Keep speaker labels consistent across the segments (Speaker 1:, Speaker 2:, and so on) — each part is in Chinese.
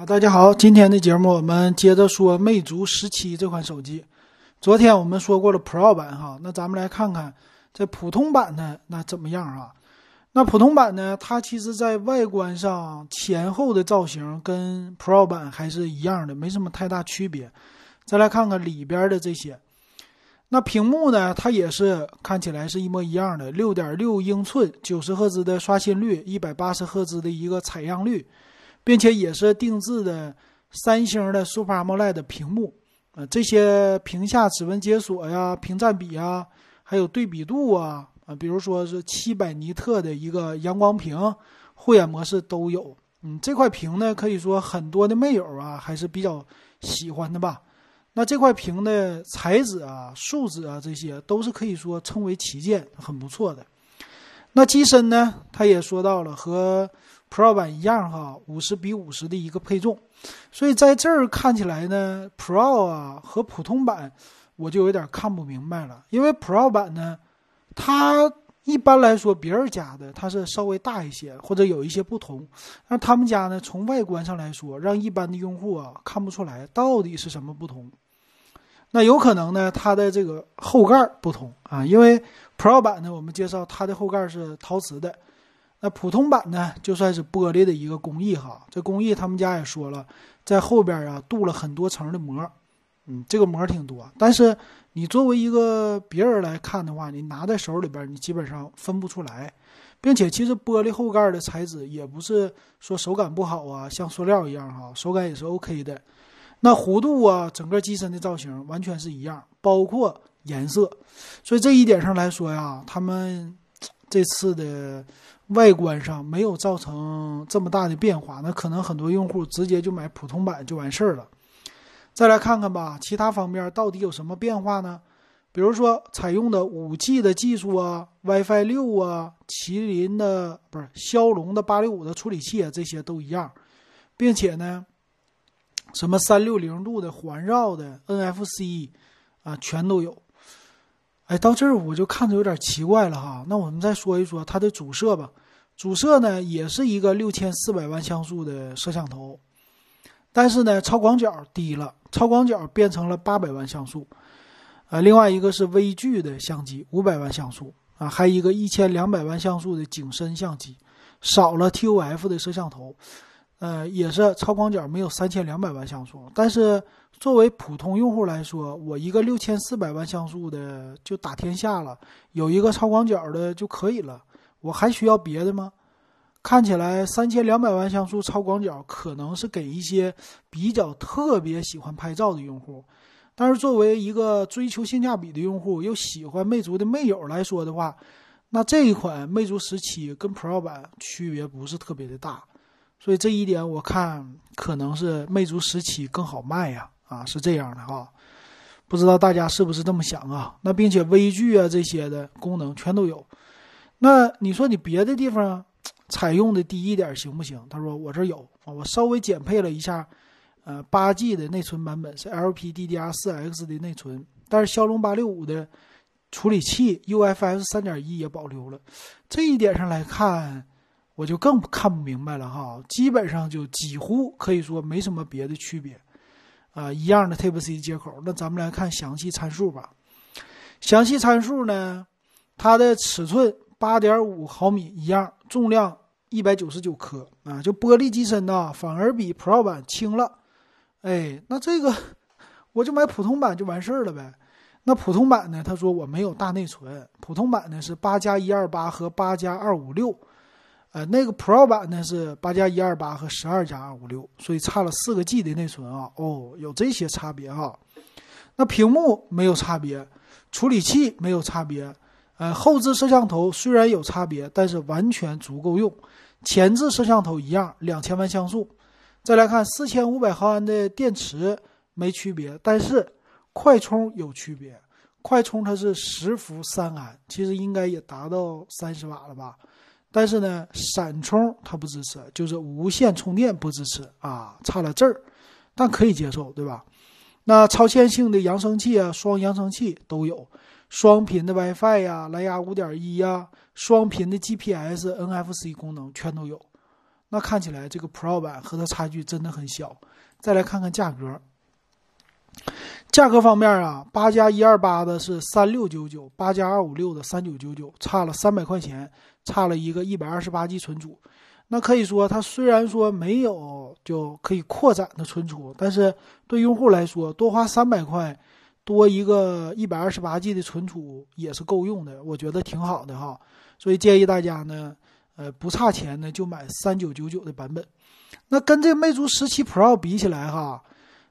Speaker 1: 啊，大家好，今天的节目我们接着说魅族十七这款手机。昨天我们说过了 Pro 版哈，那咱们来看看这普通版的那怎么样啊？那普通版呢，它其实在外观上前后的造型跟 Pro 版还是一样的，没什么太大区别。再来看看里边的这些，那屏幕呢，它也是看起来是一模一样的，六点六英寸，九十赫兹的刷新率，一百八十赫兹的一个采样率。并且也是定制的三星的 Super AMOLED 屏幕，呃，这些屏下指纹解锁呀、屏占比啊，还有对比度啊，啊，比如说是七百尼特的一个阳光屏，护眼模式都有。嗯，这块屏呢，可以说很多的魅友啊还是比较喜欢的吧。那这块屏的材质啊、素质啊，这些都是可以说称为旗舰，很不错的。那机身呢，他也说到了和。Pro 版一样哈，五十比五十的一个配重，所以在这儿看起来呢，Pro 啊和普通版我就有点看不明白了。因为 Pro 版呢，它一般来说别人家的它是稍微大一些或者有一些不同，那他们家呢从外观上来说，让一般的用户啊看不出来到底是什么不同。那有可能呢，它的这个后盖不同啊，因为 Pro 版呢，我们介绍它的后盖是陶瓷的。那普通版呢，就算是玻璃的一个工艺哈，这工艺他们家也说了，在后边啊镀了很多层的膜，嗯，这个膜挺多。但是你作为一个别人来看的话，你拿在手里边，你基本上分不出来，并且其实玻璃后盖的材质也不是说手感不好啊，像塑料一样哈，手感也是 OK 的。那弧度啊，整个机身的造型完全是一样，包括颜色，所以这一点上来说呀，他们这次的。外观上没有造成这么大的变化，那可能很多用户直接就买普通版就完事儿了。再来看看吧，其他方面到底有什么变化呢？比如说采用的五 G 的技术啊，WiFi 六啊，麒麟的不是骁龙的八六五的处理器啊，这些都一样，并且呢，什么三六零度的环绕的 NFC 啊，全都有。哎，到这儿我就看着有点奇怪了哈。那我们再说一说它的主摄吧。主摄呢，也是一个六千四百万像素的摄像头，但是呢，超广角低了，超广角变成了八百万像素。呃，另外一个是微距的相机，五百万像素啊，还一个一千两百万像素的景深相机，少了 TOF 的摄像头。呃，也是超广角没有三千两百万像素，但是作为普通用户来说，我一个六千四百万像素的就打天下了，有一个超广角的就可以了，我还需要别的吗？看起来三千两百万像素超广角可能是给一些比较特别喜欢拍照的用户，但是作为一个追求性价比的用户，又喜欢魅族的魅友来说的话，那这一款魅族十七跟 Pro 版区别不是特别的大。所以这一点我看可能是魅族十七更好卖呀，啊是这样的哈，不知道大家是不是这么想啊？那并且微距啊这些的功能全都有，那你说你别的地方采用的低一点行不行？他说我这有啊，我稍微减配了一下，呃八 G 的内存版本是 LPDDR4X 的内存，但是骁龙八六五的处理器 UFS 三点一也保留了，这一点上来看。我就更看不明白了哈，基本上就几乎可以说没什么别的区别，啊，一样的 Type C 接口。那咱们来看详细参数吧。详细参数呢，它的尺寸八点五毫米一样，重量一百九十九克啊，就玻璃机身呢，反而比 Pro 版轻了。哎，那这个我就买普通版就完事儿了呗。那普通版呢，他说我没有大内存，普通版呢是八加一二八和八加二五六。呃，那个 Pro 版呢是八加一二八和十二加二五六，所以差了四个 G 的内存啊。哦，有这些差别哈。那屏幕没有差别，处理器没有差别，呃，后置摄像头虽然有差别，但是完全足够用。前置摄像头一样，两千万像素。再来看四千五百毫安的电池没区别，但是快充有区别。快充它是十伏三安，其实应该也达到三十瓦了吧。但是呢，闪充它不支持，就是无线充电不支持啊，差了字儿，但可以接受，对吧？那超线性的扬声器啊，双扬声器都有，双频的 WiFi 呀，蓝牙五点一呀，双频的 GPS、NFC 功能全都有。那看起来这个 Pro 版和它差距真的很小。再来看看价格，价格方面啊，八加一二八的是三六九九，八加二五六的三九九九，差了三百块钱，差了一个一百二十八 G 存储。那可以说，它虽然说没有就可以扩展的存储，但是对用户来说，多花三百块，多一个一百二十八 G 的存储也是够用的，我觉得挺好的哈。所以建议大家呢，呃，不差钱呢就买三九九九的版本。那跟这魅族十七 Pro 比起来哈，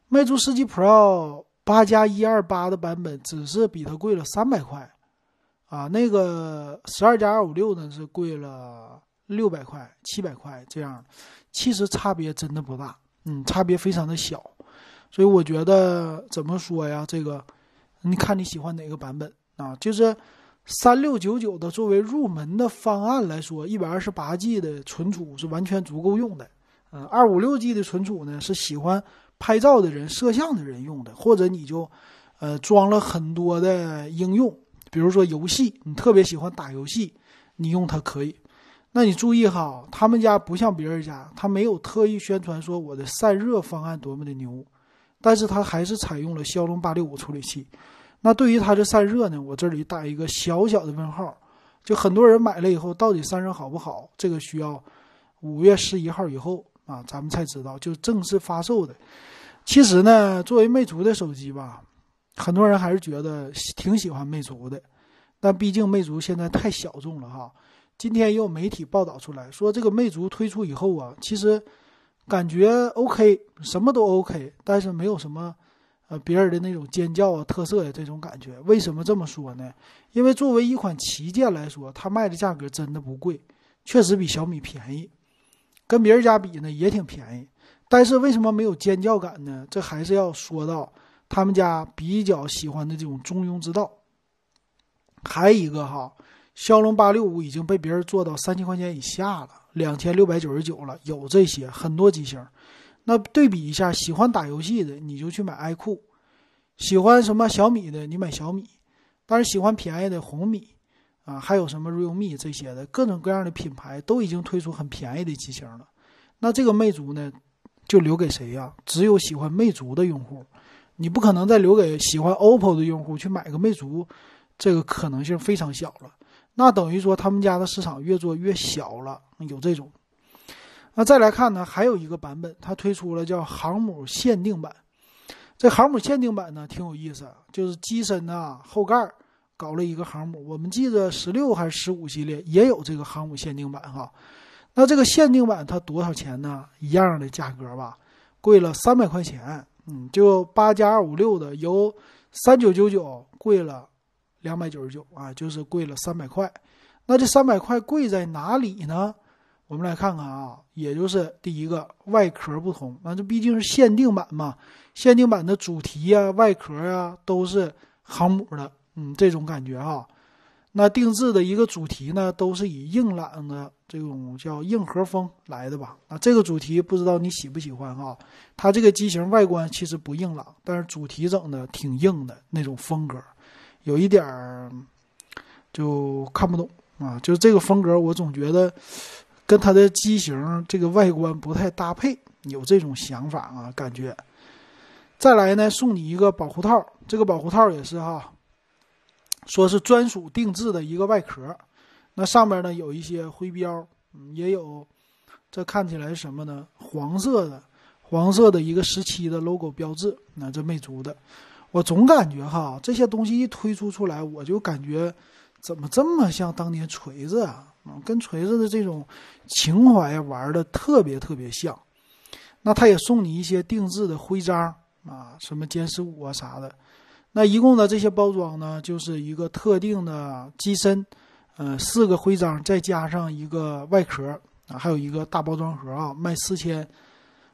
Speaker 1: 魅族十七 Pro 八加一二八的版本只是比它贵了三百块，啊，那个十二加二五六呢是贵了。六百块、七百块这样，其实差别真的不大，嗯，差别非常的小，所以我觉得怎么说呀？这个，你看你喜欢哪个版本啊？就是三六九九的作为入门的方案来说，一百二十八 G 的存储是完全足够用的，嗯，二五六 G 的存储呢是喜欢拍照的人、摄像的人用的，或者你就，呃，装了很多的应用，比如说游戏，你特别喜欢打游戏，你用它可以。那你注意哈，他们家不像别人家，他没有特意宣传说我的散热方案多么的牛，但是他还是采用了骁龙八六五处理器。那对于它的散热呢，我这里打一个小小的问号。就很多人买了以后，到底散热好不好？这个需要五月十一号以后啊，咱们才知道，就正式发售的。其实呢，作为魅族的手机吧，很多人还是觉得挺喜欢魅族的，但毕竟魅族现在太小众了哈。今天也有媒体报道出来说，这个魅族推出以后啊，其实感觉 OK，什么都 OK，但是没有什么呃别人的那种尖叫啊、特色的这种感觉。为什么这么说呢？因为作为一款旗舰来说，它卖的价格真的不贵，确实比小米便宜，跟别人家比呢也挺便宜。但是为什么没有尖叫感呢？这还是要说到他们家比较喜欢的这种中庸之道。还有一个哈。骁龙八六五已经被别人做到三千块钱以下了，两千六百九十九了。有这些很多机型，那对比一下，喜欢打游戏的你就去买爱酷，喜欢什么小米的你买小米，但是喜欢便宜的红米啊，还有什么 realme 这些的各种各样的品牌都已经推出很便宜的机型了。那这个魅族呢，就留给谁呀？只有喜欢魅族的用户，你不可能再留给喜欢 OPPO 的用户去买个魅族，这个可能性非常小了。那等于说他们家的市场越做越小了，有这种。那再来看呢，还有一个版本，它推出了叫航母限定版。这航母限定版呢挺有意思，就是机身啊后盖搞了一个航母。我们记得十六还是十五系列也有这个航母限定版哈。那这个限定版它多少钱呢？一样的价格吧，贵了三百块钱。嗯，就八加二五六的由三九九九贵了。两百九十九啊，就是贵了三百块。那这三百块贵在哪里呢？我们来看看啊，也就是第一个外壳不同，那这毕竟是限定版嘛，限定版的主题呀、外壳呀都是航母的，嗯，这种感觉哈。那定制的一个主题呢，都是以硬朗的这种叫硬核风来的吧？啊，这个主题不知道你喜不喜欢哈？它这个机型外观其实不硬朗，但是主题整的挺硬的那种风格。有一点儿就看不懂啊，就是这个风格，我总觉得跟它的机型这个外观不太搭配，有这种想法啊，感觉。再来呢，送你一个保护套，这个保护套也是哈，说是专属定制的一个外壳，那上面呢有一些徽标，也有，这看起来是什么呢？黄色的，黄色的一个十七的 logo 标志，那这魅族的。我总感觉哈，这些东西一推出出来，我就感觉怎么这么像当年锤子啊？跟锤子的这种情怀玩的特别特别像。那他也送你一些定制的徽章啊，什么歼十五啊啥的。那一共的这些包装呢，就是一个特定的机身，呃，四个徽章，再加上一个外壳啊，还有一个大包装盒啊，卖四千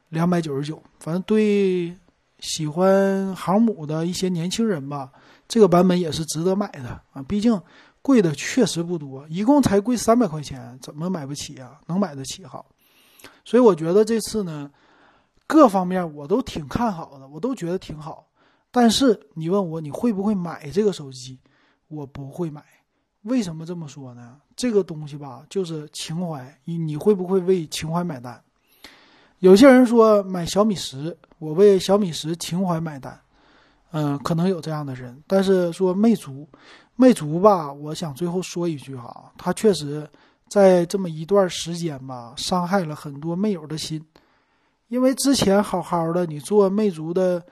Speaker 1: 两百九十九。反正对。喜欢航母的一些年轻人吧，这个版本也是值得买的啊！毕竟贵的确实不多，一共才贵三百块钱，怎么买不起啊？能买得起哈。所以我觉得这次呢，各方面我都挺看好的，我都觉得挺好。但是你问我你会不会买这个手机，我不会买。为什么这么说呢？这个东西吧，就是情怀，你你会不会为情怀买单？有些人说买小米十，我为小米十情怀买单，嗯，可能有这样的人。但是说魅族，魅族吧，我想最后说一句哈，它确实在这么一段时间吧，伤害了很多魅友的心。因为之前好好的，你做魅族的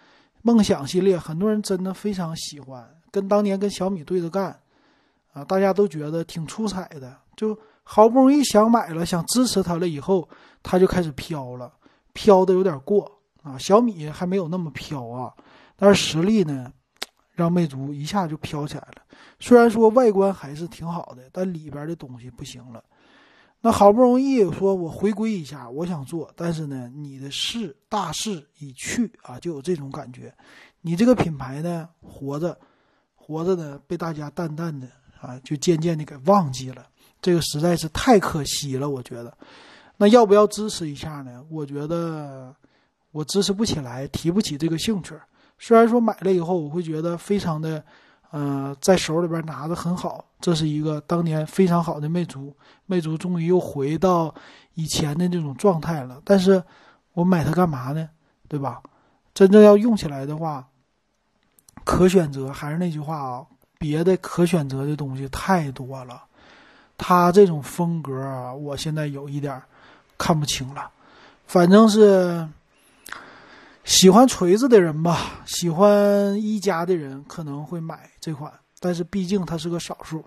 Speaker 1: 梦想系列，很多人真的非常喜欢，跟当年跟小米对着干，啊，大家都觉得挺出彩的，就。好不容易想买了，想支持它了，以后它就开始飘了，飘的有点过啊。小米还没有那么飘啊，但是实力呢，让魅族一下就飘起来了。虽然说外观还是挺好的，但里边的东西不行了。那好不容易说我回归一下，我想做，但是呢，你的势大势已去啊，就有这种感觉。你这个品牌呢，活着，活着呢，被大家淡淡的啊，就渐渐的给忘记了。这个实在是太可惜了，我觉得。那要不要支持一下呢？我觉得我支持不起来，提不起这个兴趣。虽然说买了以后，我会觉得非常的，呃，在手里边拿的很好。这是一个当年非常好的魅族，魅族终于又回到以前的那种状态了。但是我买它干嘛呢？对吧？真正要用起来的话，可选择还是那句话啊，别的可选择的东西太多了。他这种风格，我现在有一点看不清了。反正是喜欢锤子的人吧，喜欢一加的人可能会买这款，但是毕竟它是个少数。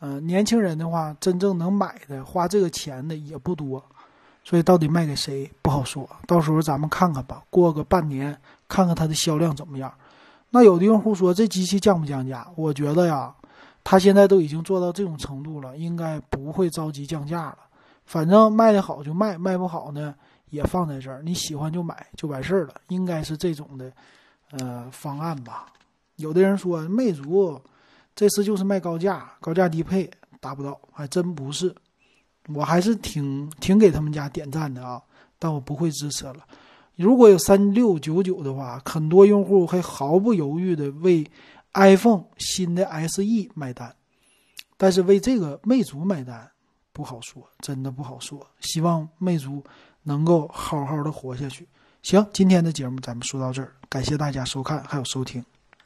Speaker 1: 嗯，年轻人的话，真正能买的、花这个钱的也不多，所以到底卖给谁不好说。到时候咱们看看吧，过个半年看看它的销量怎么样。那有的用户说这机器降不降价？我觉得呀。它现在都已经做到这种程度了，应该不会着急降价了。反正卖的好就卖，卖不好呢也放在这儿，你喜欢就买就完事儿了。应该是这种的，呃，方案吧。有的人说魅族这次就是卖高价，高价低配达不到，还真不是。我还是挺挺给他们家点赞的啊，但我不会支持了。如果有三六九九的话，很多用户会毫不犹豫的为。iPhone 新的 SE 买单，但是为这个魅族买单不好说，真的不好说。希望魅族能够好好的活下去。行，今天的节目咱们说到这儿，感谢大家收看还有收听。